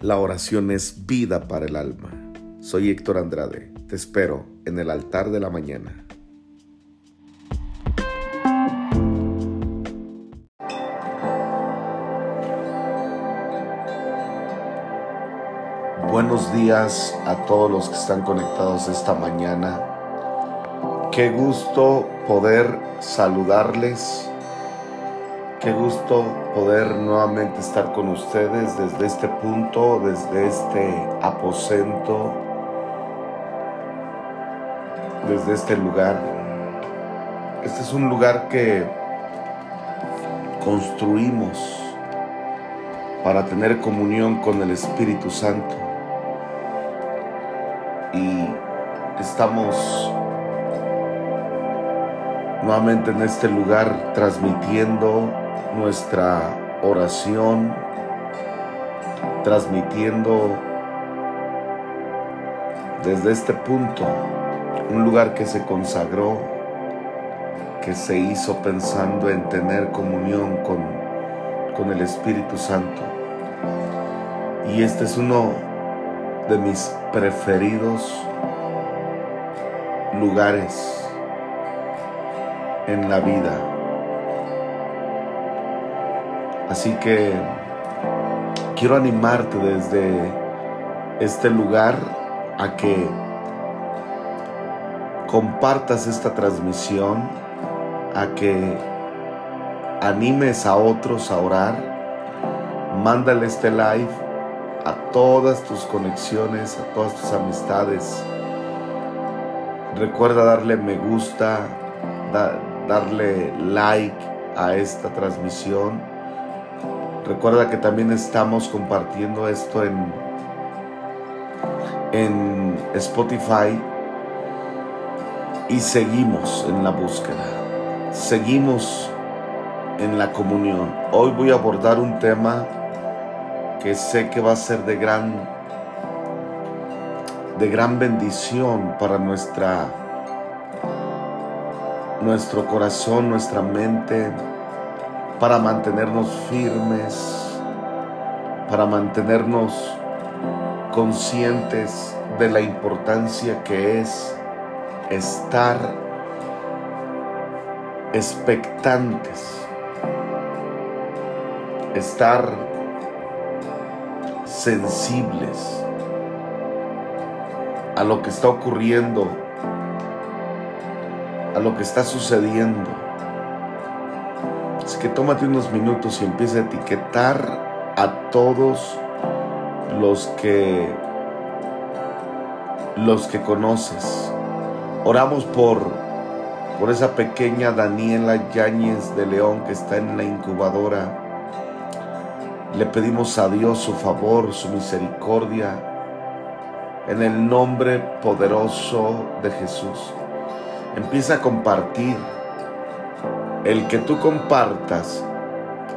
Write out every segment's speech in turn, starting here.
La oración es vida para el alma. Soy Héctor Andrade. Te espero en el altar de la mañana. Buenos días a todos los que están conectados esta mañana. Qué gusto poder saludarles Qué gusto poder nuevamente estar con ustedes desde este punto, desde este aposento, desde este lugar. Este es un lugar que construimos para tener comunión con el Espíritu Santo. Y estamos nuevamente en este lugar transmitiendo nuestra oración, transmitiendo desde este punto un lugar que se consagró, que se hizo pensando en tener comunión con, con el Espíritu Santo. Y este es uno de mis preferidos lugares en la vida. Así que quiero animarte desde este lugar a que compartas esta transmisión, a que animes a otros a orar, mándale este live a todas tus conexiones, a todas tus amistades. Recuerda darle me gusta, darle like a esta transmisión Recuerda que también estamos compartiendo esto en, en Spotify y seguimos en la búsqueda. Seguimos en la comunión. Hoy voy a abordar un tema que sé que va a ser de gran de gran bendición para nuestra nuestro corazón, nuestra mente, para mantenernos firmes, para mantenernos conscientes de la importancia que es estar expectantes, estar sensibles a lo que está ocurriendo, a lo que está sucediendo que tómate unos minutos y empieza a etiquetar a todos los que los que conoces. Oramos por por esa pequeña Daniela Yáñez de León que está en la incubadora. Le pedimos a Dios su favor, su misericordia, en el nombre poderoso de Jesús. Empieza a compartir el que tú compartas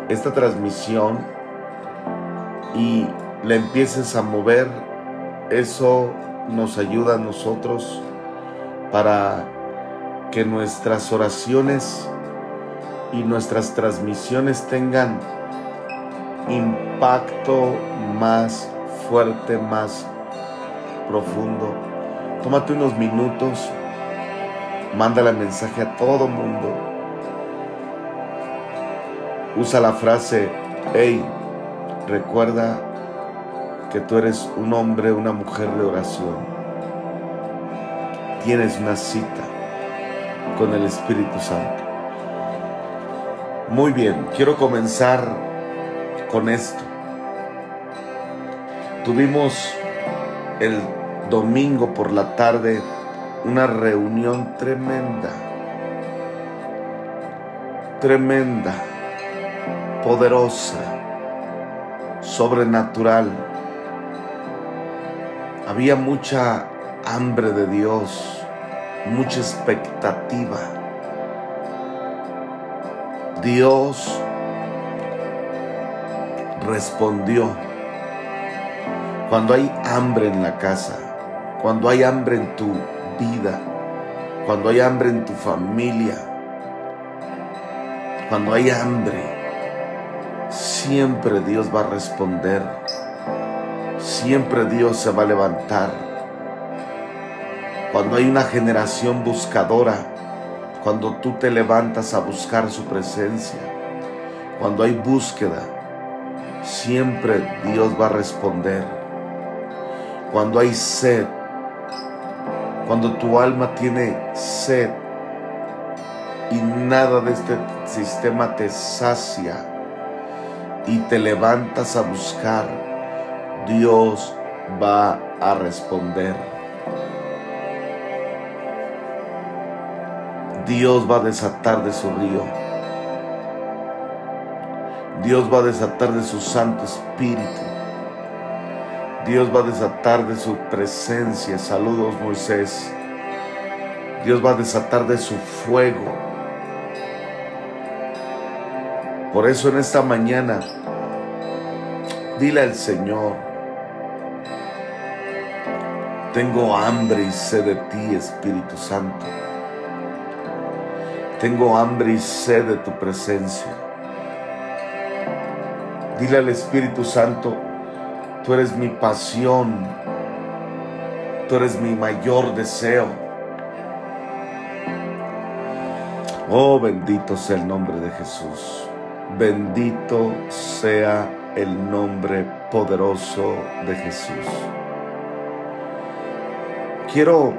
esta transmisión y la empieces a mover, eso nos ayuda a nosotros para que nuestras oraciones y nuestras transmisiones tengan impacto más fuerte, más profundo. Tómate unos minutos, mándale mensaje a todo mundo usa la frase, hey, recuerda que tú eres un hombre, una mujer de oración. Tienes una cita con el Espíritu Santo. Muy bien, quiero comenzar con esto. Tuvimos el domingo por la tarde una reunión tremenda, tremenda poderosa, sobrenatural. Había mucha hambre de Dios, mucha expectativa. Dios respondió. Cuando hay hambre en la casa, cuando hay hambre en tu vida, cuando hay hambre en tu familia, cuando hay hambre siempre Dios va a responder. siempre Dios se va a levantar. Cuando hay una generación buscadora, cuando tú te levantas a buscar su presencia, cuando hay búsqueda, siempre Dios va a responder. Cuando hay sed, cuando tu alma tiene sed y nada de este sistema te sacia y te levantas a buscar, Dios va a responder. Dios va a desatar de su río. Dios va a desatar de su Santo Espíritu. Dios va a desatar de su presencia. Saludos Moisés. Dios va a desatar de su fuego. Por eso en esta mañana, dile al Señor, tengo hambre y sed de ti, Espíritu Santo. Tengo hambre y sed de tu presencia. Dile al Espíritu Santo, tú eres mi pasión, tú eres mi mayor deseo. Oh, bendito sea el nombre de Jesús. Bendito sea el nombre poderoso de Jesús. Quiero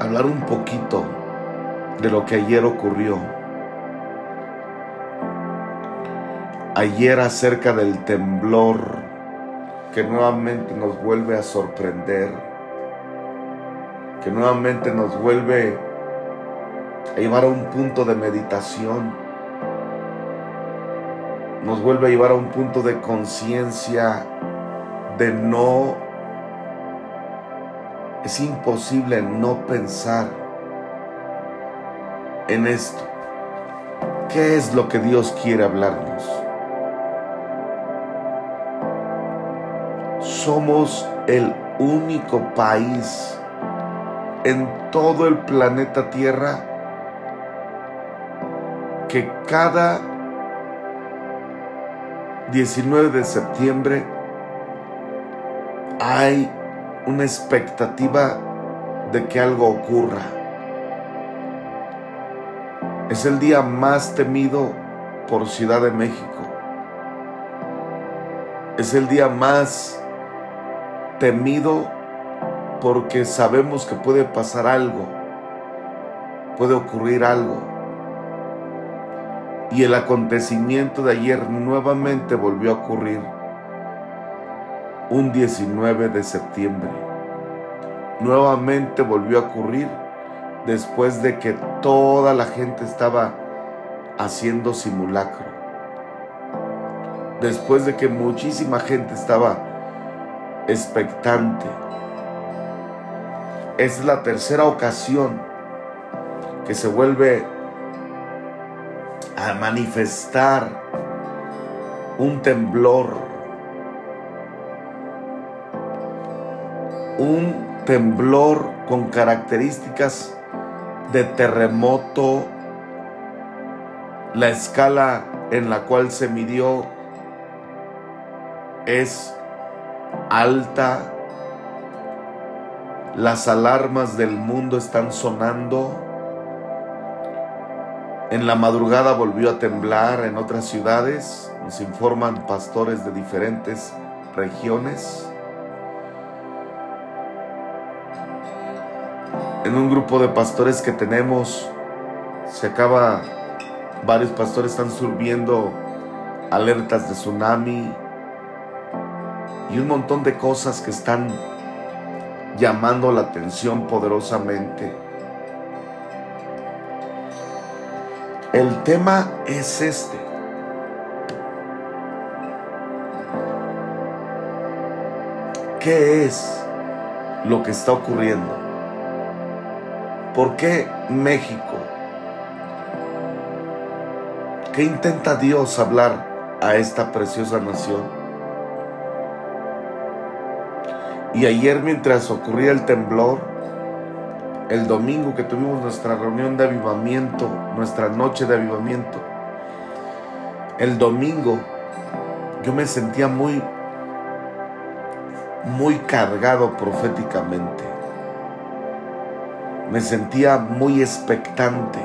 hablar un poquito de lo que ayer ocurrió. Ayer acerca del temblor que nuevamente nos vuelve a sorprender, que nuevamente nos vuelve a llevar a un punto de meditación nos vuelve a llevar a un punto de conciencia de no, es imposible no pensar en esto. ¿Qué es lo que Dios quiere hablarnos? Somos el único país en todo el planeta Tierra que cada 19 de septiembre hay una expectativa de que algo ocurra. Es el día más temido por Ciudad de México. Es el día más temido porque sabemos que puede pasar algo, puede ocurrir algo. Y el acontecimiento de ayer nuevamente volvió a ocurrir un 19 de septiembre. Nuevamente volvió a ocurrir después de que toda la gente estaba haciendo simulacro. Después de que muchísima gente estaba expectante. Es la tercera ocasión que se vuelve a manifestar un temblor, un temblor con características de terremoto, la escala en la cual se midió es alta, las alarmas del mundo están sonando, en la madrugada volvió a temblar en otras ciudades, nos informan pastores de diferentes regiones. En un grupo de pastores que tenemos, se acaba, varios pastores están subiendo alertas de tsunami y un montón de cosas que están llamando la atención poderosamente. El tema es este. ¿Qué es lo que está ocurriendo? ¿Por qué México? ¿Qué intenta Dios hablar a esta preciosa nación? Y ayer mientras ocurría el temblor, el domingo que tuvimos nuestra reunión de avivamiento, nuestra noche de avivamiento, el domingo yo me sentía muy muy cargado proféticamente. Me sentía muy expectante.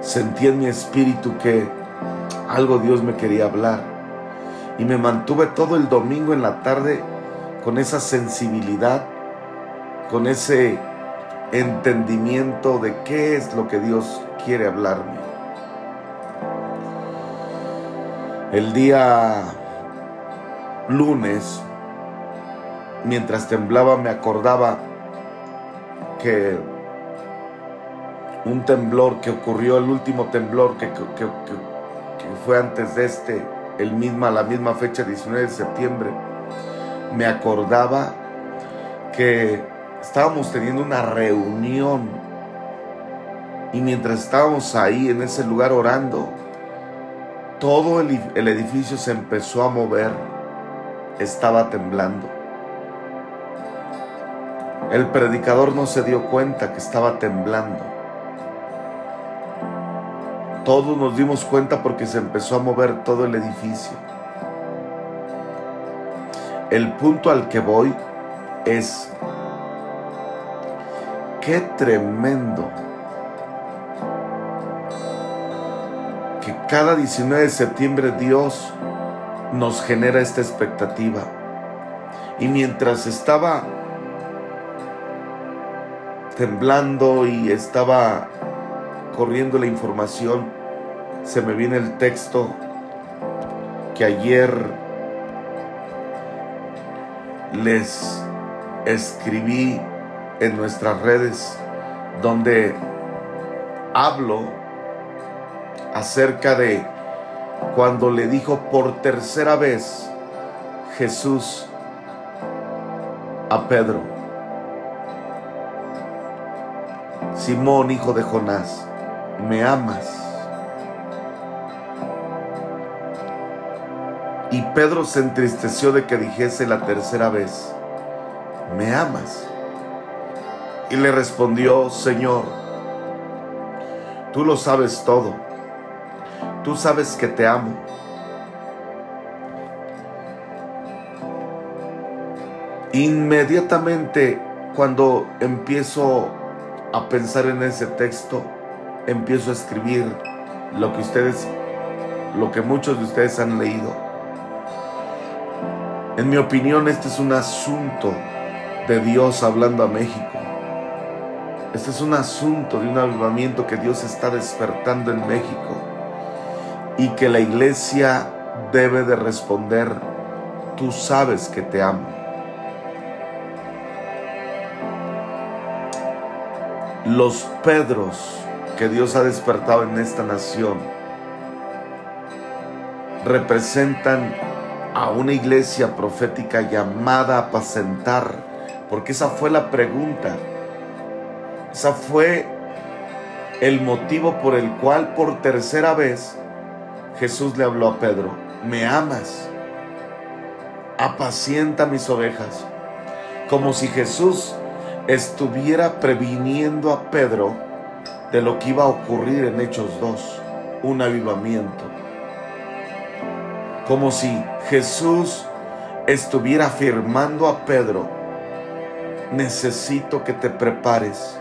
Sentí en mi espíritu que algo Dios me quería hablar. Y me mantuve todo el domingo en la tarde con esa sensibilidad, con ese entendimiento de qué es lo que Dios quiere hablarme. El día lunes, mientras temblaba, me acordaba que un temblor que ocurrió, el último temblor que, fue antes de este, el misma, la misma fecha, 19 de septiembre, me acordaba que estábamos teniendo una reunión y mientras estábamos ahí en ese lugar orando, todo el, edificio se empezó a mover, estaba temblando. El predicador no se dio cuenta que estaba temblando. Todos nos dimos cuenta porque se empezó a mover todo el edificio. El punto al que voy es, qué tremendo que cada 19 de septiembre Dios nos genera esta expectativa. Y mientras estaba temblando y estaba corriendo la información, se me viene el texto que ayer les escribí en nuestras redes donde hablo acerca de cuando le dijo por tercera vez Jesús a Pedro, Simón, hijo de Jonás, ¿me amas? Y Pedro se entristeció de que dijese la tercera vez, ¿me amas? Y le respondió, Señor, tú lo sabes todo Tú sabes que te amo. Inmediatamente cuando empiezo a pensar en ese texto, empiezo a escribir lo que ustedes, lo que muchos de ustedes han leído. En mi opinión, este es un asunto de Dios hablando a México. Este es un asunto de un avivamiento que Dios está despertando en México y que la iglesia debe de responder, tú sabes que te amo. Los Pedros que Dios ha despertado en esta nación representan a una iglesia profética llamada a apacentar, porque esa fue la pregunta, esa fue el motivo por el cual por tercera vez Jesús le habló a Pedro, ¿me amas? Apacienta mis ovejas. Como si Jesús estuviera previniendo a Pedro de lo que iba a ocurrir en Hechos 2, un avivamiento. Como si Jesús estuviera afirmando a Pedro, necesito que te prepares,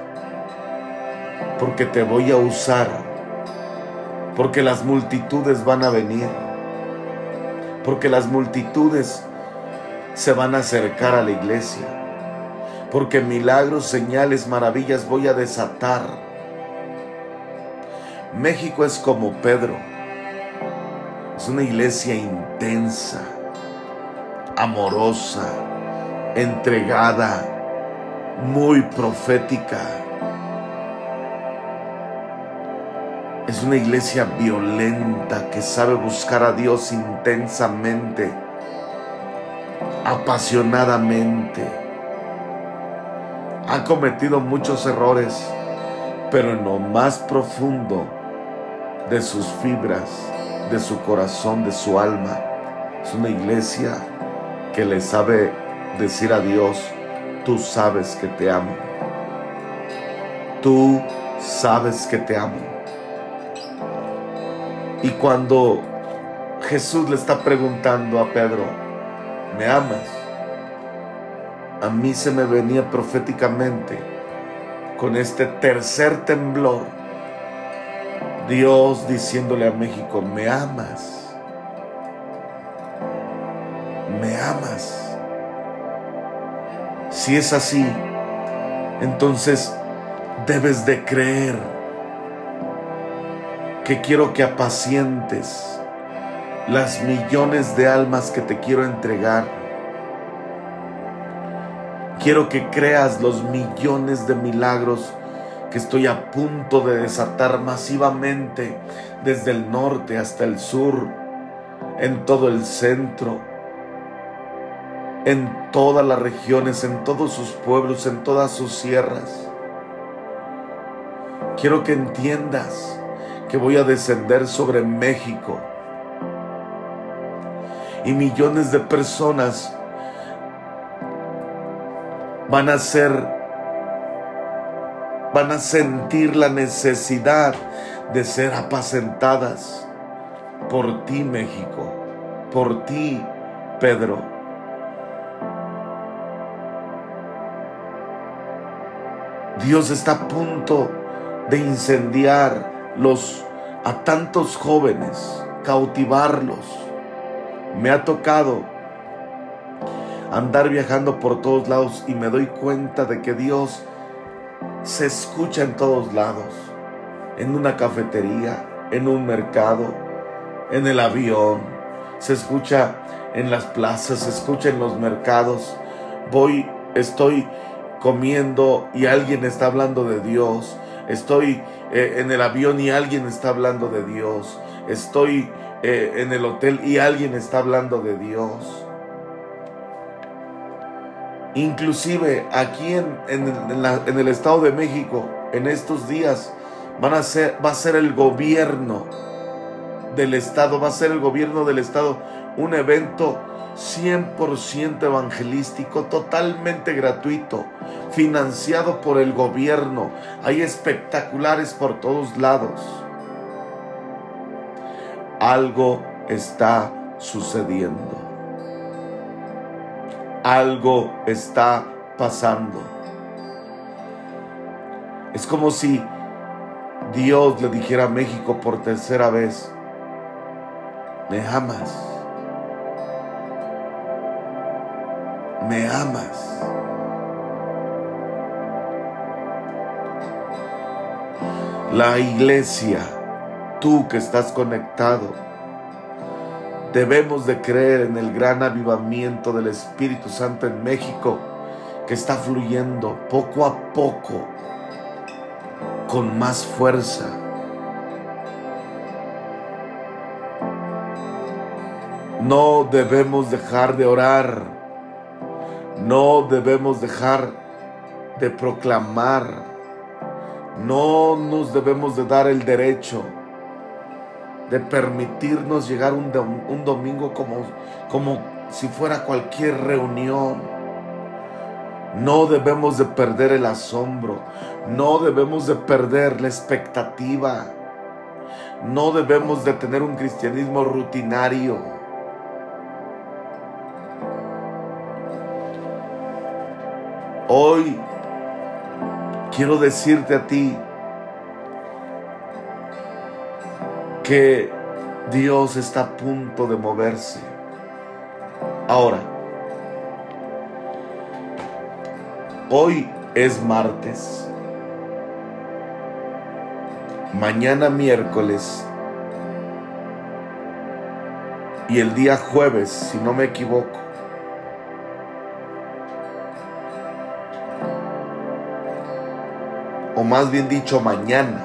porque te voy a usar porque las multitudes van a venir, porque las multitudes se van a acercar a la iglesia, porque milagros, señales, maravillas voy a desatar. México es como Pedro, es una iglesia intensa, amorosa, entregada, muy profética Es una iglesia violenta que sabe buscar a Dios intensamente, apasionadamente. Ha cometido muchos errores, pero en lo más profundo de sus fibras, de su corazón, de su alma, es una iglesia que le sabe decir a Dios, tú sabes que te amo. Tú sabes que te amo. Y cuando Jesús le está preguntando a Pedro, me amas. A mí se me venía proféticamente con este tercer temblor, Dios diciéndole a México, me amas, me amas. Si es así, entonces debes de creer que quiero que apacientes las millones de almas que te quiero entregar. Quiero que creas los millones de milagros que estoy a punto de desatar masivamente desde el norte hasta el sur, en todo el centro, en todas las regiones, en todos sus pueblos, en todas sus sierras. Quiero que entiendas que voy a descender sobre México y millones de personas van a ser, van a sentir la necesidad de ser apacentadas por ti México, por ti Pedro. Dios está a punto de incendiar los a tantos jóvenes, cautivarlos me ha tocado andar viajando por todos lados y me doy cuenta de que Dios se escucha en todos lados. En una cafetería, en un mercado, en el avión, se escucha en las plazas, se escucha en los mercados. Voy, estoy comiendo y alguien está hablando de Dios. Estoy eh, en el avión y alguien está hablando de Dios. Estoy eh, en el hotel y alguien está hablando de Dios. Inclusive aquí en, en, el Estado de México, en estos días, van a ser, va a ser el gobierno del Estado, va a ser el gobierno del Estado un evento 100% evangelístico, totalmente gratuito, financiado por el gobierno. Hay espectaculares por todos lados algo está sucediendo. Algo está pasando. Es como si Dios le dijera a México por tercera vez, me amas. Me amas. La iglesia tú que estás conectado, debemos de creer en el gran avivamiento del Espíritu Santo en México que está fluyendo poco a poco con más fuerza. No debemos dejar de orar. No debemos dejar de proclamar. No nos debemos de dar el derecho de permitirnos llegar un, domingo como, como si fuera cualquier reunión. No debemos de perder el asombro, no debemos de perder la expectativa, no debemos de tener un cristianismo rutinario. Hoy quiero decirte a ti, que Dios está a punto de moverse. Ahora, hoy es martes, mañana miércoles y el día jueves, si no me equivoco. Más bien dicho, mañana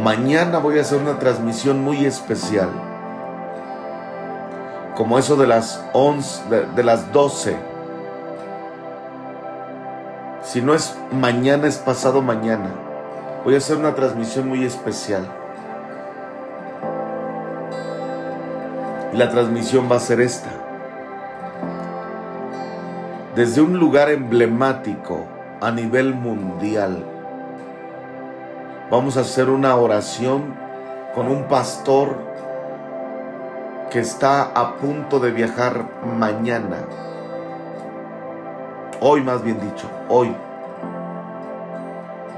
Mañana voy a hacer una transmisión muy especial. Como eso de las 11, de, las 12. Si no es mañana, es pasado mañana. Voy a hacer una transmisión muy especial. Y la transmisión va a ser esta. Desde un lugar emblemático a nivel mundial Vamos a hacer una oración con un pastor que está a punto de viajar mañana. Hoy más bien dicho, hoy.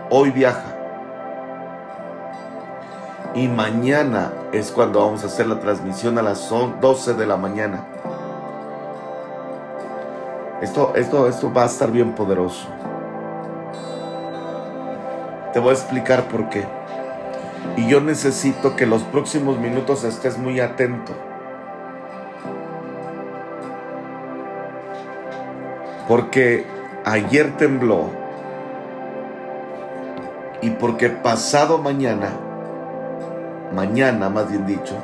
Hoy viaja. Y mañana es cuando vamos a hacer la transmisión a las 12 de la mañana. Esto, esto, esto va a estar bien poderoso. Te voy a explicar por qué. Y yo necesito que los próximos minutos estés muy atento. Porque ayer tembló. Y porque pasado mañana mañana más bien dicho,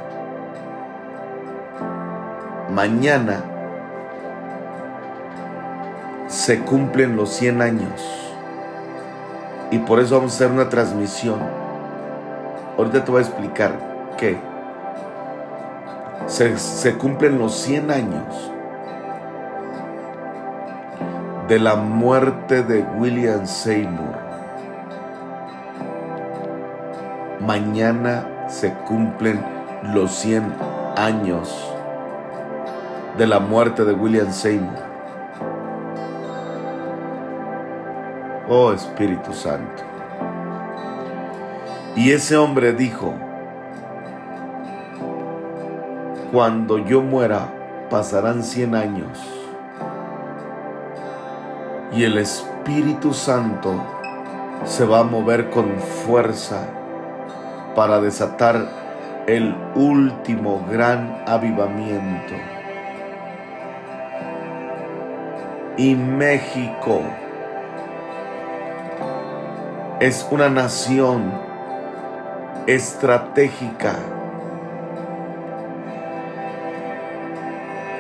mañana se cumplen los 100 años. Y por eso vamos a hacer una transmisión. Ahorita te voy a explicar qué. Se, se cumplen los 100 años de la muerte de William Seymour. Mañana se cumplen los 100 años de la muerte de William Seymour. Oh Espíritu Santo. Y ese hombre dijo, cuando yo muera pasarán 100 años y el Espíritu Santo se va a mover con fuerza para desatar el último gran avivamiento. Y México es una nación estratégica.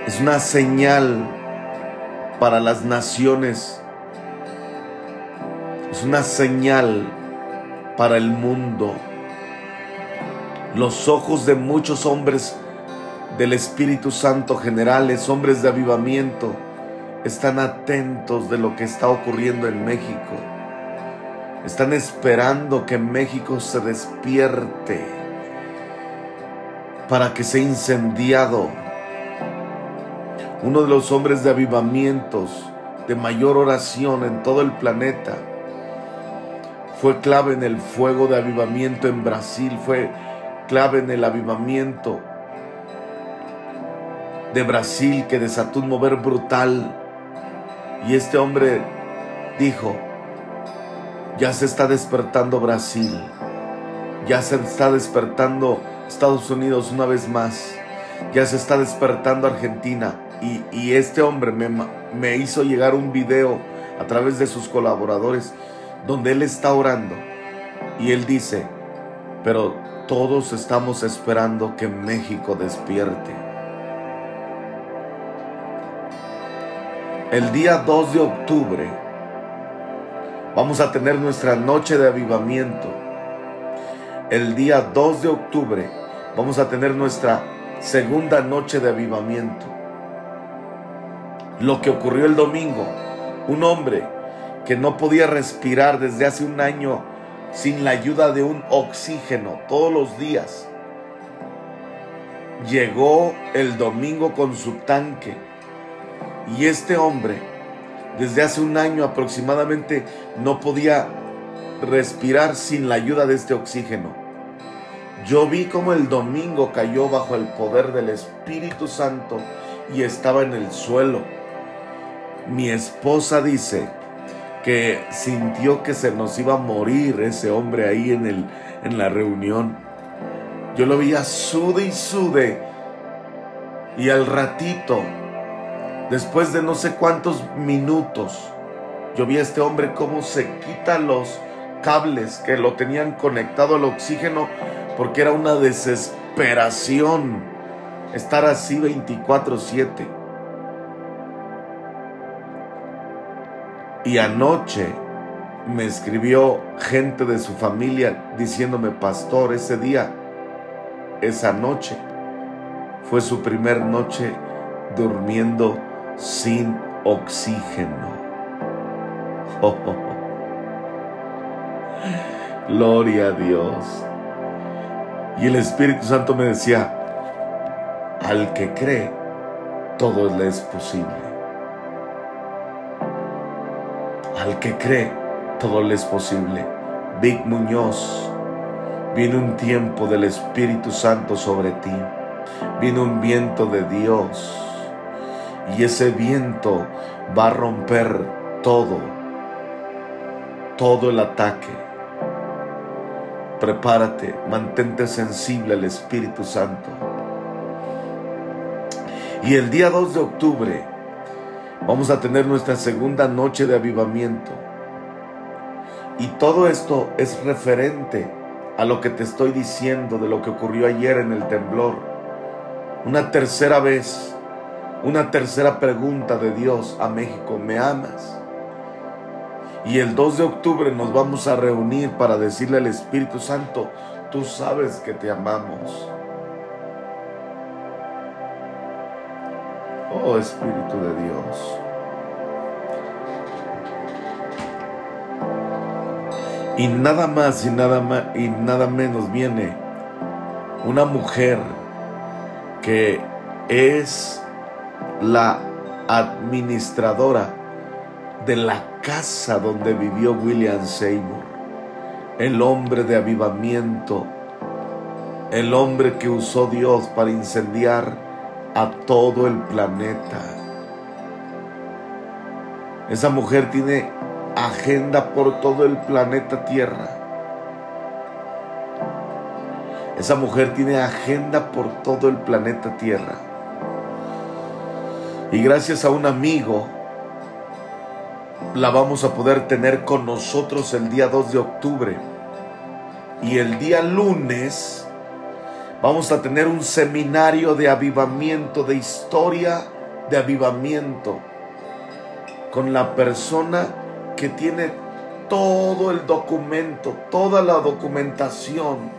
Es una señal para las naciones. Es una señal para el mundo. Los ojos de muchos hombres del Espíritu Santo, generales, hombres de avivamiento, están atentos de lo que está ocurriendo en México. Están esperando que México se despierte para que sea incendiado. Uno de los hombres de avivamientos, de mayor oración en todo el planeta, fue clave en el fuego de avivamiento en Brasil, fue clave en el avivamiento de Brasil que desató un mover brutal. Y este hombre dijo, ya se está despertando Brasil, ya se está despertando Estados Unidos una vez más, ya se está despertando Argentina. Y, este hombre me, me hizo llegar un video a través de sus colaboradores donde él está orando. Y él dice, pero todos estamos esperando que México despierte. El día 2 de octubre vamos a tener nuestra noche de avivamiento. El día 2 de octubre vamos a tener nuestra segunda noche de avivamiento. Lo que ocurrió el domingo, un hombre que no podía respirar desde hace un año sin la ayuda de un oxígeno todos los días. Llegó el domingo con su tanque y este hombre desde hace un año aproximadamente no podía respirar sin la ayuda de este oxígeno. Yo vi como el domingo cayó bajo el poder del Espíritu Santo y estaba en el suelo. Mi esposa dice, que sintió que se nos iba a morir ese hombre ahí en, el, en la reunión. Yo lo veía sude y sude. Y al ratito, después de no sé cuántos minutos, yo vi a este hombre cómo se quita los cables que lo tenían conectado al oxígeno porque era una desesperación estar así 24/7. Y anoche me escribió gente de su familia diciéndome, pastor, ese día, esa noche, fue su primer noche durmiendo sin oxígeno. Gloria a Dios. Y el Espíritu Santo me decía, Al que cree, todo le es posible. Al que cree, todo le es posible. Vic Muñoz, viene un tiempo del Espíritu Santo sobre ti. Viene un viento de Dios. Y ese viento va a romper todo, todo el ataque. Prepárate, mantente sensible al Espíritu Santo. Y el día 2 de octubre vamos a tener nuestra segunda noche de avivamiento. Y todo esto es referente a lo que te estoy diciendo de lo que ocurrió ayer en el temblor. Una tercera vez, una tercera pregunta de Dios a México, ¿me amas? Y el 2 de octubre nos vamos a reunir para decirle al Espíritu Santo, tú sabes que te amamos. Oh Espíritu de Dios. Y nada más y nada más y nada menos viene una mujer que es la administradora de la casa donde vivió William Seymour, el hombre de avivamiento, el hombre que usó Dios para incendiar a todo el planeta. Esa mujer tiene agenda por todo el planeta Tierra. Esa mujer tiene agenda por todo el planeta Tierra. Y gracias a un amigo, la vamos a poder tener con nosotros el día 2 de octubre. Y el día lunes vamos a tener un seminario de avivamiento, de historia de avivamiento, con la persona que tiene todo el documento, toda la documentación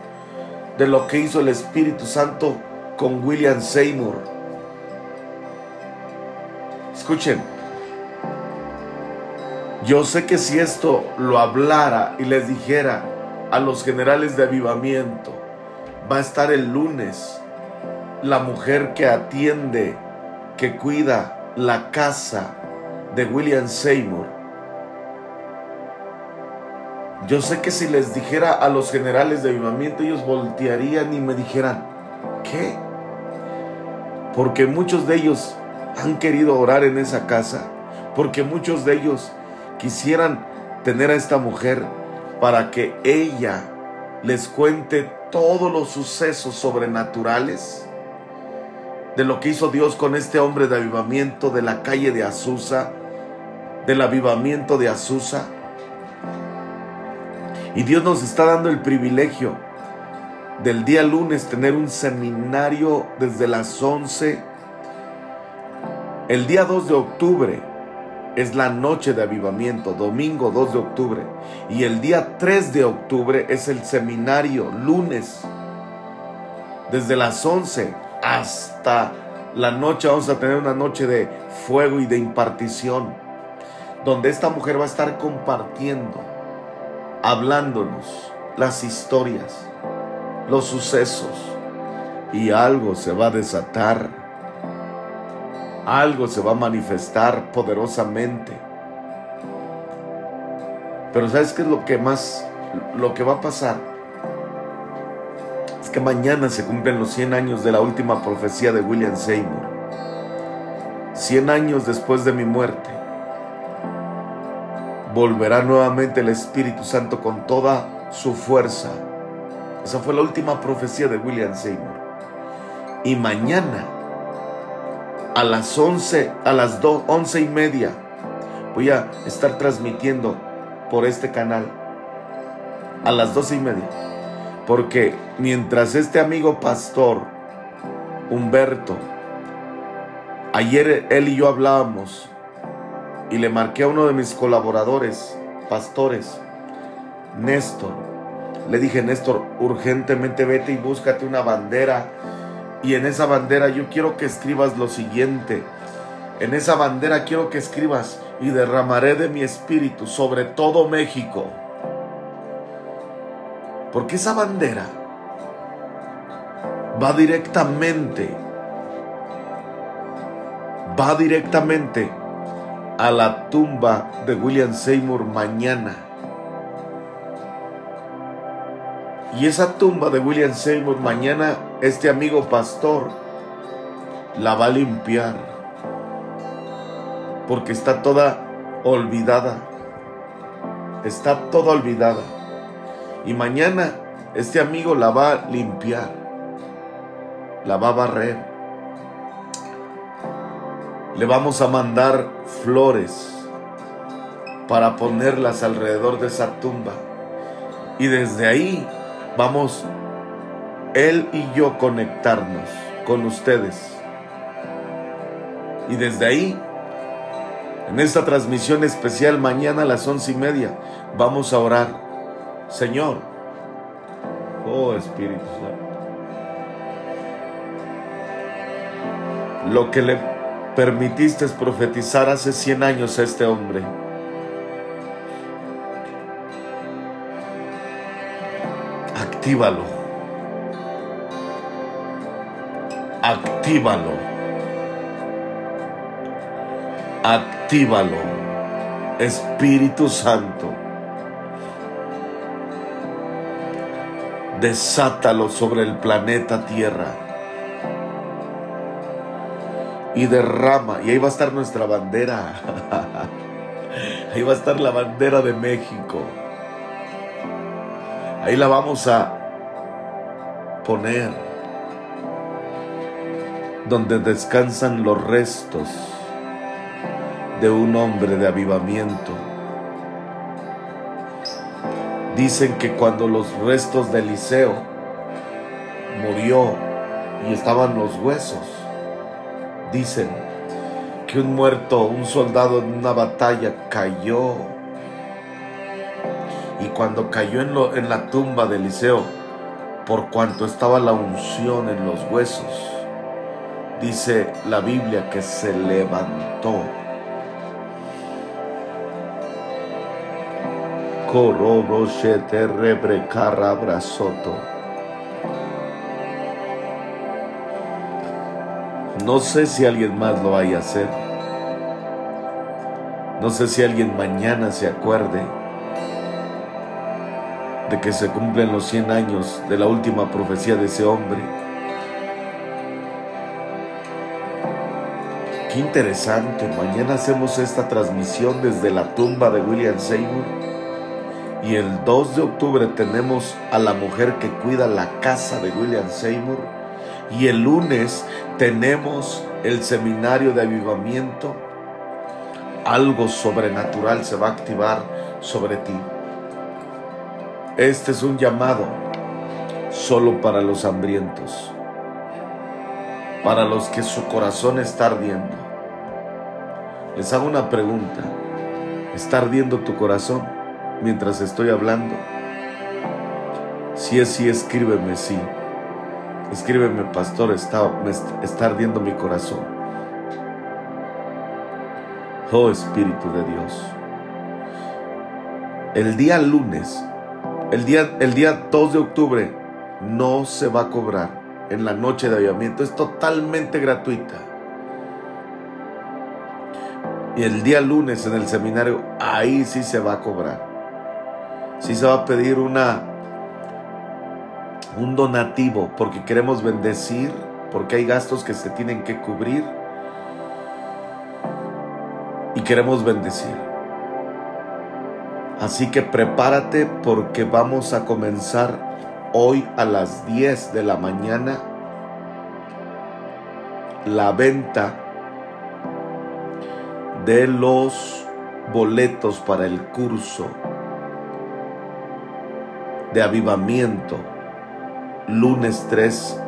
de lo que hizo el Espíritu Santo con William Seymour. Escuchen, yo sé que si esto lo hablara y les dijera a los generales de avivamiento, va a estar el lunes la mujer que atiende, que cuida la casa de William Seymour yo sé que si les dijera a los generales de avivamiento, ellos voltearían y me dijeran, ¿qué? Porque muchos de ellos han querido orar en esa casa, porque muchos de ellos quisieran tener a esta mujer para que ella les cuente todos los sucesos sobrenaturales de lo que hizo Dios con este hombre de avivamiento de la calle de Azusa, del avivamiento de Azusa y Dios nos está dando el privilegio del día lunes tener un seminario desde las 11. El día 2 de octubre es la noche de avivamiento, domingo 2 de octubre. Y el día 3 de octubre es el seminario, lunes. Desde las 11 hasta la noche vamos a tener una noche de fuego y de impartición, donde esta mujer va a estar compartiendo hablándonos las historias, los sucesos, y algo se va a desatar, algo se va a manifestar poderosamente. Pero ¿sabes qué es lo que más, lo que va a pasar? Es que mañana se cumplen los 100 años de la última profecía de William Seymour. 100 años después de mi muerte volverá nuevamente el Espíritu Santo con toda su fuerza. Esa fue la última profecía de William Seymour. Y mañana, a las 11, a las 2, 11 y media, voy a estar transmitiendo por este canal. A las 12 y media. Porque mientras este amigo pastor, Humberto, ayer él y yo hablábamos y le marqué a uno de mis colaboradores, pastores, Néstor. Le dije, Néstor, urgentemente vete y búscate una bandera. Y en esa bandera yo quiero que escribas lo siguiente. En esa bandera quiero que escribas y derramaré de mi espíritu sobre todo México. Porque esa bandera va directamente va directamente a la tumba de William Seymour mañana. Y esa tumba de William Seymour mañana este amigo pastor la va a limpiar. Porque está toda olvidada. Está toda olvidada. Y mañana este amigo la va a limpiar. La va a barrer le vamos a mandar flores para ponerlas alrededor de esa tumba. Y desde ahí vamos él y yo conectarnos con ustedes. Y desde ahí, en esta transmisión especial mañana a las once y media, vamos a orar. Señor, oh Espíritu Santo, lo que le permitiste profetizar hace 100 años a este hombre. Actívalo. Actívalo. Actívalo. Espíritu Santo. Desátalo sobre el planeta Tierra y derrama. Y ahí va a estar nuestra bandera. Ahí va a estar la bandera de México. Ahí la vamos a poner. Donde descansan los restos de un hombre de avivamiento. Dicen que cuando los restos de Eliseo murió y estaban los huesos, Dicen que un muerto, un soldado en una batalla cayó. Y cuando cayó en, en la tumba de Eliseo, por cuanto estaba la unción en los huesos, dice la Biblia que se levantó. No sé si alguien más lo vaya a hacer. No sé si alguien mañana se acuerde que se cumplen los 100 años de la última profecía de ese hombre. Qué interesante. Mañana hacemos esta transmisión desde la tumba de William Seymour. Y el 2 de octubre tenemos a la mujer que cuida la casa de William Seymour. Y el lunes tenemos el seminario de avivamiento, algo sobrenatural se va a activar sobre ti. Este es un llamado solo para los hambrientos, para los que su corazón está ardiendo. Les hago una pregunta. ¿Está ardiendo tu corazón mientras estoy hablando? Si es sí, escríbeme sí. Escríbeme, pastor, está, está ardiendo mi corazón. Oh Espíritu de Dios. El día lunes, el día, el día 2 de octubre, no se va a cobrar en la noche de avivamiento. Es totalmente gratuita. Y el día lunes en el seminario, ahí sí se va a cobrar. Sí se va a pedir una un donativo porque queremos bendecir, porque hay gastos que se tienen que cubrir y queremos bendecir. Así que prepárate porque vamos a comenzar hoy a las 10 de la mañana la venta de los boletos para el curso de avivamiento lunes 3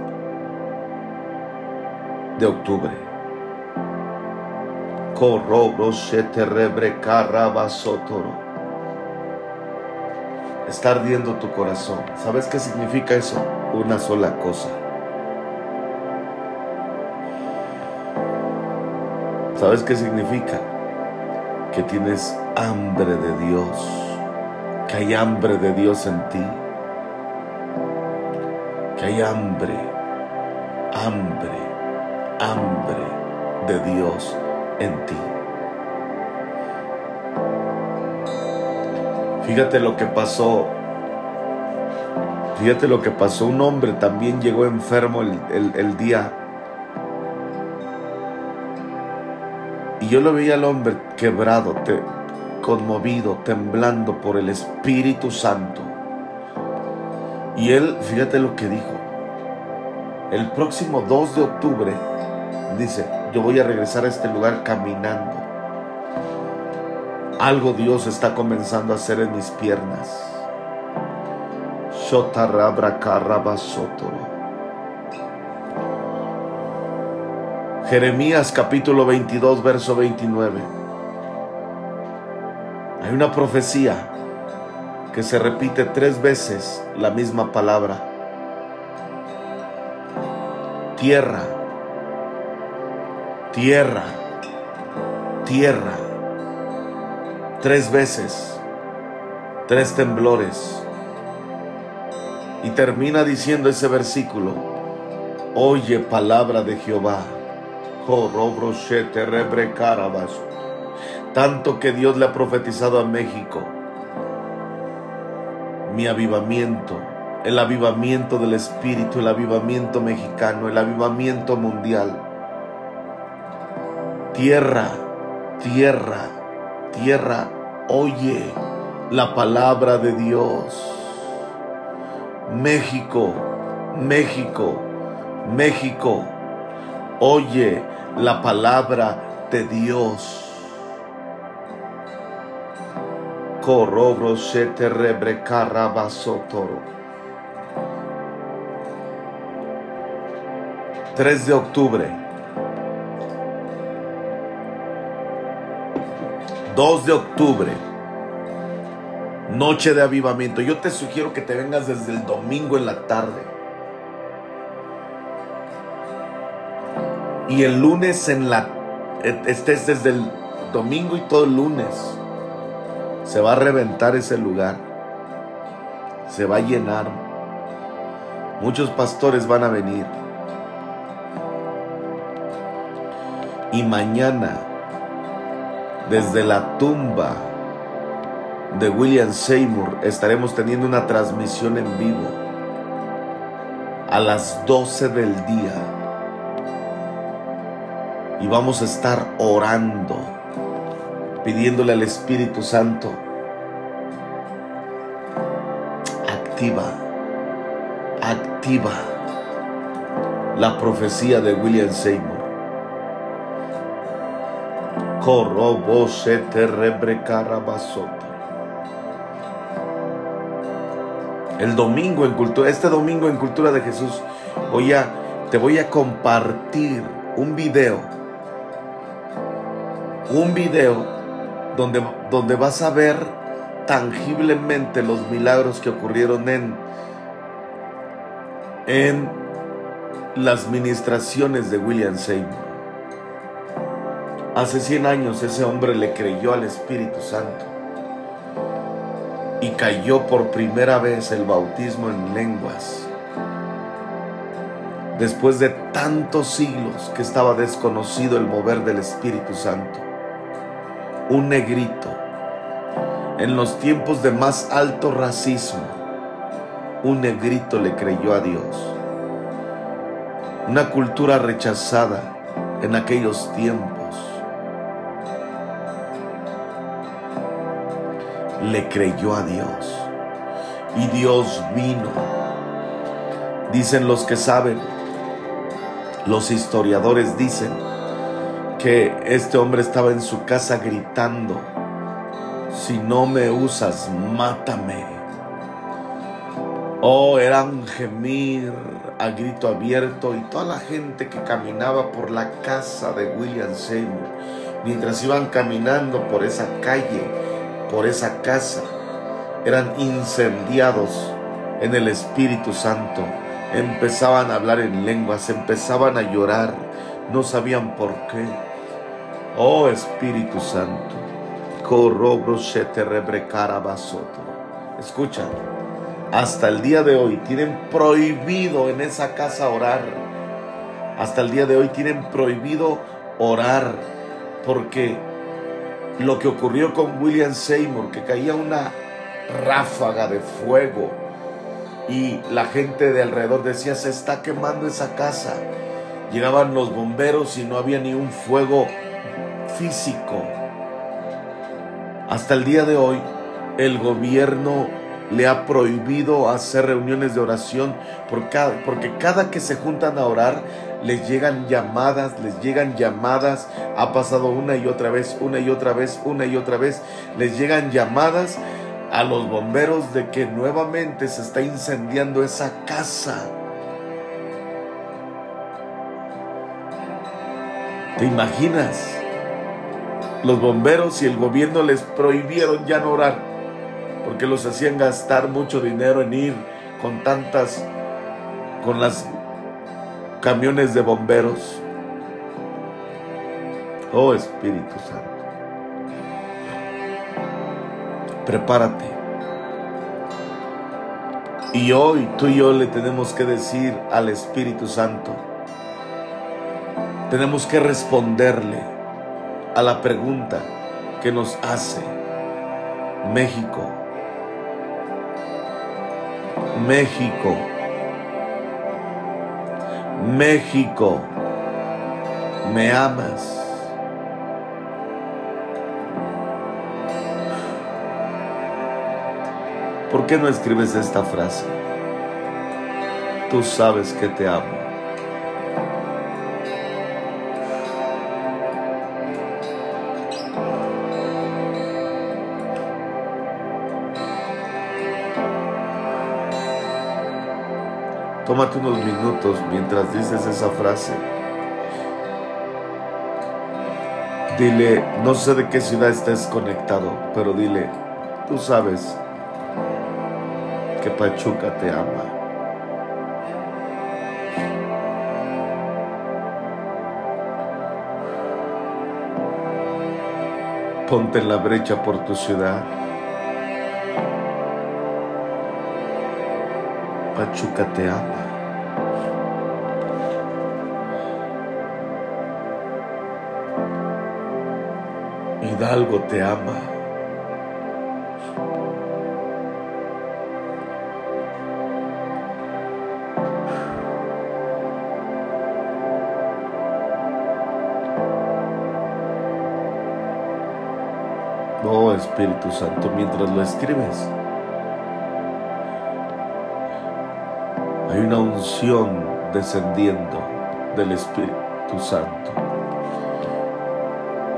de octubre. Está ardiendo tu corazón. ¿Sabes qué significa eso? Una sola cosa. ¿Sabes qué significa? Que tienes hambre de Dios. Que hay hambre de Dios en ti que hay hambre, hambre, hambre de Dios en ti. Fíjate lo que pasó. Fíjate lo que pasó. Un hombre también llegó enfermo el, día. Y yo lo veía al hombre quebrado, conmovido, temblando por el Espíritu Santo. Y él, fíjate lo que dijo. El próximo 2 de octubre, dice, yo voy a regresar a este lugar caminando. Algo Dios está comenzando a hacer en mis piernas. Jeremías capítulo 22, verso 29. Hay una profecía que se repite tres veces la misma palabra. Tierra, tierra, tierra tres veces, tres temblores. Y termina diciendo ese versículo, oye palabra de Jehová, tanto que Dios le ha profetizado a México, mi avivamiento, el avivamiento del Espíritu, el avivamiento mexicano, el avivamiento mundial. Tierra, tierra, tierra, oye la palabra de Dios. México, México, México, oye la palabra de Dios. Corrobro se te toro. 3 de octubre 2 de octubre, noche de avivamiento. Yo te sugiero que te vengas desde el domingo en la tarde. Y el lunes en la... estés desde el domingo y todo el lunes. Se va a reventar ese lugar. Se va a llenar. Muchos pastores van a venir. Y mañana desde la tumba de William Seymour estaremos teniendo una transmisión en vivo a las 12 del día. Y vamos a estar orando, pidiéndole al Espíritu Santo, activa, activa la profecía de William Seymour. El domingo en cultura, este domingo en cultura de Jesús, voy a, te voy a compartir un video, un video donde, donde vas a ver tangiblemente los milagros que ocurrieron en, en las ministraciones de William Seymour. Hace 100 años ese hombre le creyó al Espíritu Santo y cayó por primera vez el bautismo en lenguas. Después de tantos siglos que estaba desconocido el mover del Espíritu Santo, un negrito, en los tiempos de más alto racismo, un negrito le creyó a Dios. Una cultura rechazada en aquellos tiempos le creyó a Dios. Y Dios vino. Dicen los que saben, los historiadores dicen que este hombre estaba en su casa gritando, si no me usas, mátame. Oh, era un gemir a grito abierto y toda la gente que caminaba por la casa de William Seymour, mientras iban caminando por esa calle, por esa casa eran incendiados en el Espíritu Santo. Empezaban a hablar en lenguas, empezaban a llorar, no sabían por qué. Oh Espíritu Santo, Escucha, hasta el día de hoy tienen prohibido en esa casa orar. Hasta el día de hoy tienen prohibido orar porque lo que ocurrió con William Seymour, que caía una ráfaga de fuego y la gente de alrededor decía, se está quemando esa casa. Llegaban los bomberos y no había ni un fuego físico. Hasta el día de hoy, el gobierno le ha prohibido hacer reuniones de oración porque cada que se juntan a orar les llegan llamadas, les llegan llamadas, ha pasado una y otra vez, una y otra vez, una y otra vez, les llegan llamadas a los bomberos de que nuevamente se está incendiando esa casa. ¿Te imaginas? Los bomberos y el gobierno les prohibieron ya no orar porque los hacían gastar mucho dinero en ir con tantas, con las camiones de bomberos. Oh Espíritu Santo. prepárate. Y hoy tú y yo le tenemos que decir al Espíritu Santo, tenemos que responderle a la pregunta que nos hace México. México. México. ¿Me amas? ¿Por qué no escribes esta frase? Tú sabes que te amo. Tómate unos minutos mientras dices esa frase. Dile, no sé de qué ciudad estés conectado, pero dile, tú sabes que Pachuca te ama. Ponte en la brecha por tu ciudad. Pachuca te ama. Hidalgo te ama. Espíritu Santo mientras lo escribes. Hay una unción descendiendo del Espíritu Santo.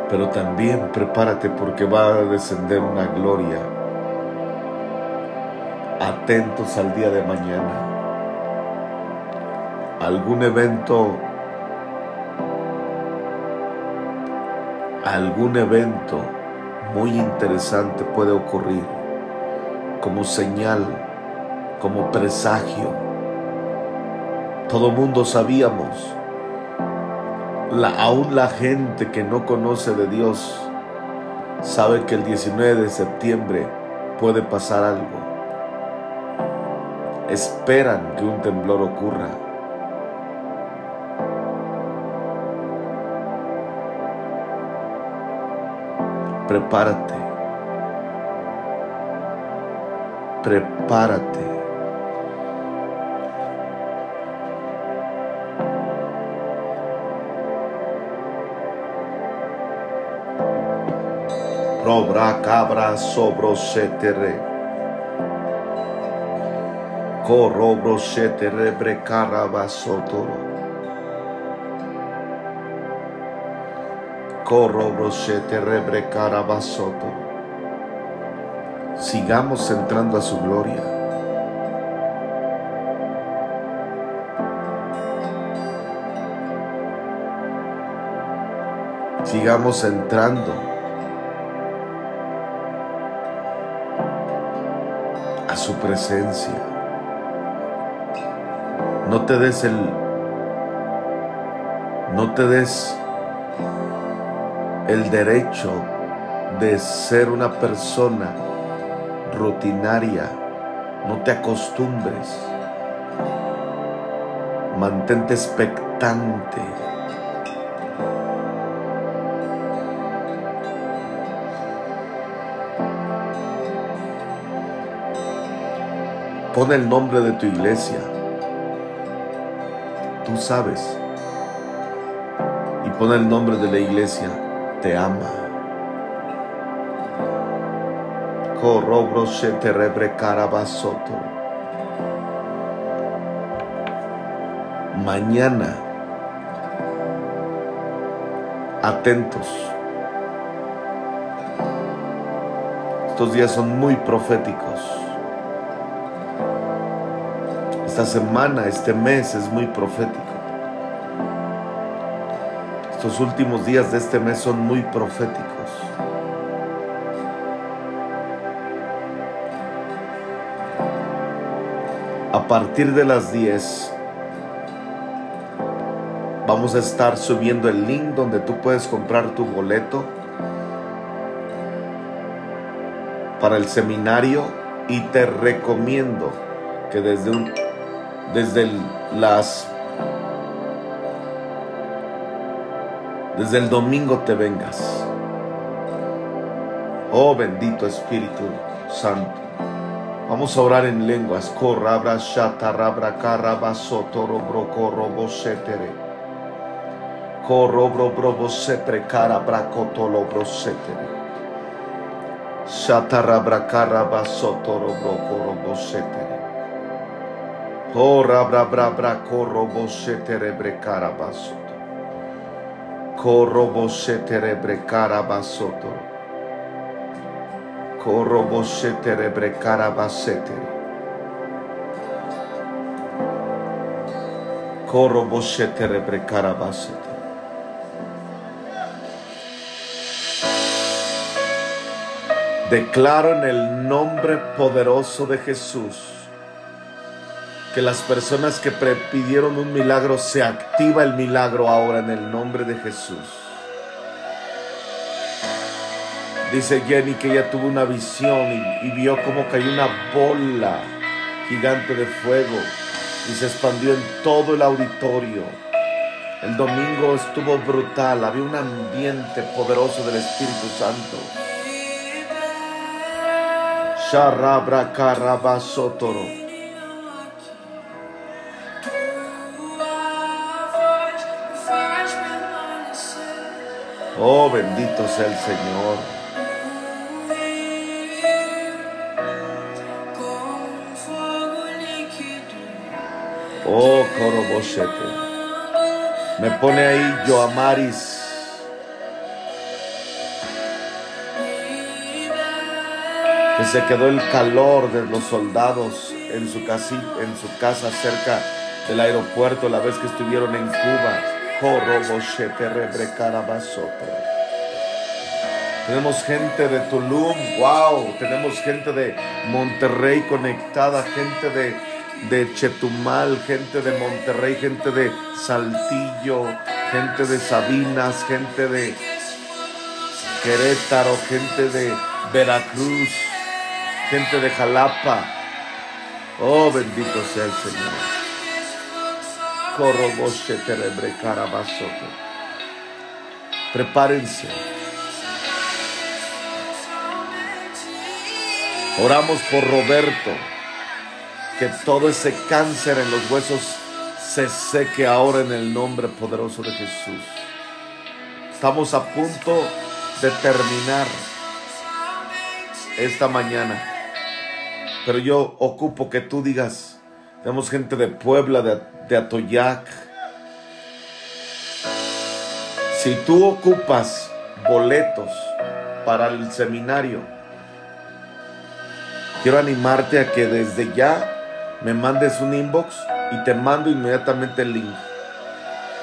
Pero también prepárate porque va a descender una gloria. Atentos al día de mañana. Algún evento algún evento muy interesante puede ocurrir como señal, como presagio. Todo mundo sabíamos, aún la gente que no conoce de Dios sabe que el 19 de septiembre puede pasar algo. Esperan que un temblor ocurra prepárate. Prepárate. Robra cabra sobro setere. Corrobro setere brecara vasotoro. Sigamos entrando a su gloria. Sigamos entrando presencia. No te des el no te des el derecho de ser una persona rutinaria. No te acostumbres. Mantente expectante. Pon el nombre de tu iglesia. Tú sabes. Y pon el nombre de la iglesia. Te ama. Corrobro. Mañana, atentos. Estos días son muy proféticos. Esta semana, este mes es muy profético. Estos últimos días de este mes son muy proféticos. A partir de las 10 vamos a estar subiendo el link donde tú puedes comprar tu boleto para el seminario y te recomiendo que desde un, desde las desde el domingo te vengas. Oh bendito Espíritu Santo. Vamos a orar en lenguas. Corrabra shata rabra caraba sotoro broco robo setere. Corrobro brobo sepre cara bracotolo brosetere. Shatarabra caraba sotoro broco robo setere. Oh rabra bra bra corrobo setere bre carabasoto. Corrobo setere bre carabasoto. Corrobosetere brecarabasetere. Corrobosetere brecarabasetere. Declaro en el nombre poderoso de Jesús que las personas que pidieron un milagro se activa el milagro ahora en el nombre de Jesús. Dice Jenny que ella tuvo una visión y, vio como cayó una bola gigante de fuego y se expandió en todo el auditorio. El domingo estuvo brutal, había un ambiente poderoso del Espíritu Santo. Sharabra. Oh, bendito sea el Señor. Oh, Coroboshete. Me pone ahí Yoamaris. Que se quedó el calor de los soldados en su, en su casa cerca del aeropuerto la vez que estuvieron en Cuba. Tenemos gente de Tulum, wow, tenemos gente de Monterrey conectada, gente de de Chetumal, gente de Monterrey, gente de Saltillo, gente de Sabinas, gente de Querétaro, gente de Veracruz, gente de Jalapa. Oh, bendito sea el Señor. Prepárense. Oramos por Roberto que todo ese cáncer en los huesos se seque ahora en el nombre poderoso de Jesús. Estamos a punto de terminar esta mañana. Pero yo ocupo que tú digas, tenemos gente de Puebla, de, de Atoyac. Si tú ocupas boletos para el seminario, quiero animarte a que desde ya me mandes un inbox y te mando inmediatamente el link.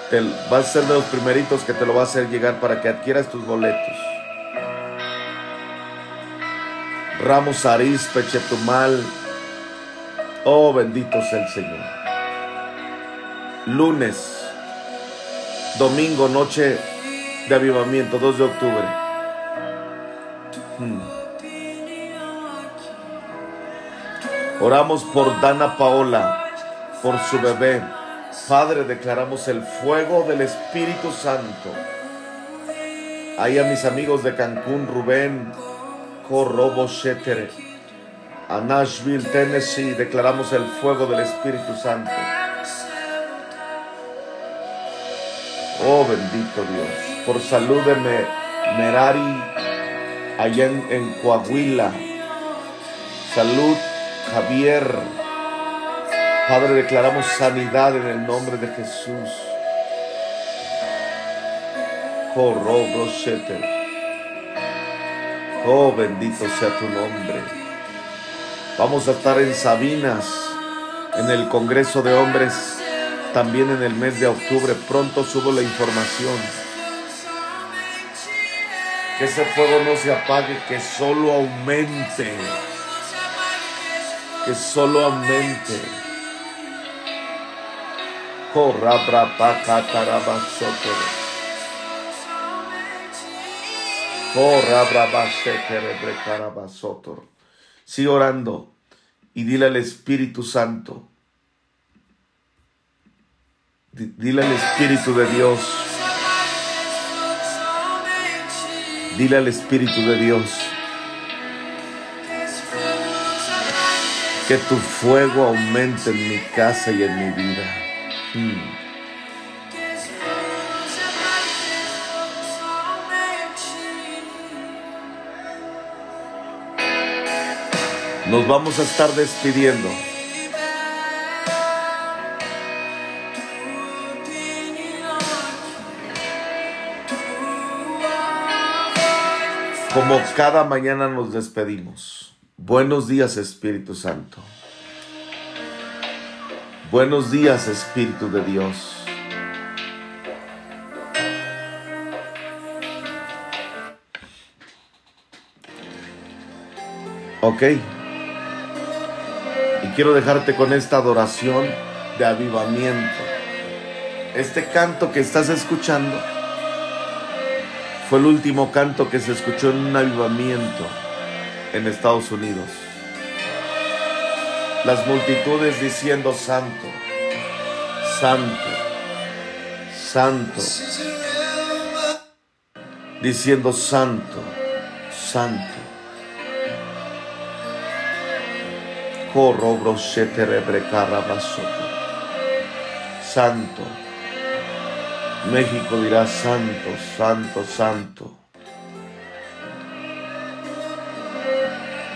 Te, vas a ser de los primeritos que te lo va a hacer llegar para que adquieras tus boletos. Ramos Arispe, Chetumal. Oh, bendito sea el Señor. Lunes, domingo, noche de avivamiento, 2 de octubre. Hmm. Oramos por Dana Paola, por su bebé. Padre, declaramos el fuego del Espíritu Santo. Ahí a mis amigos de Cancún, Rubén, Corrobo Shetere. A Nashville, Tennessee. Declaramos el fuego del Espíritu Santo. Oh bendito Dios. Por salud de Merari, allá en, Coahuila. Salud, Javier. Padre, declaramos sanidad en el nombre de Jesús. Oh, oh, bendito sea tu nombre. Vamos a estar en Sabinas, en el Congreso de Hombres, también en el mes de octubre. Pronto subo la información. Que ese fuego no se apague, que solo aumente. Que solo aumente. Oh, Sigue orando y dile al Espíritu Santo. Dile al Espíritu de Dios. Dile al Espíritu de Dios. Que tu fuego aumente en mi casa y en mi vida. Hmm. Nos vamos a estar despidiendo. Como cada mañana nos despedimos. Buenos días Espíritu Santo. Buenos días Espíritu de Dios. Quiero dejarte con esta adoración de avivamiento. Este canto que estás escuchando fue el último canto que se escuchó en un avivamiento en Estados Unidos. Las multitudes diciendo santo, santo, santo, diciendo santo, santo. Santo. México dirá santo, santo, santo.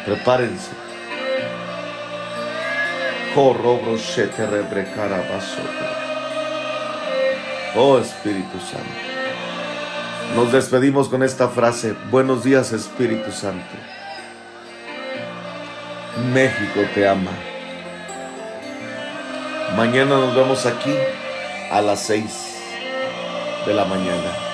Prepárense. Oh Espíritu Santo. Nos despedimos con esta frase. Buenos días Espíritu Santo. México te ama. Mañana nos vemos aquí a las 6 de la mañana.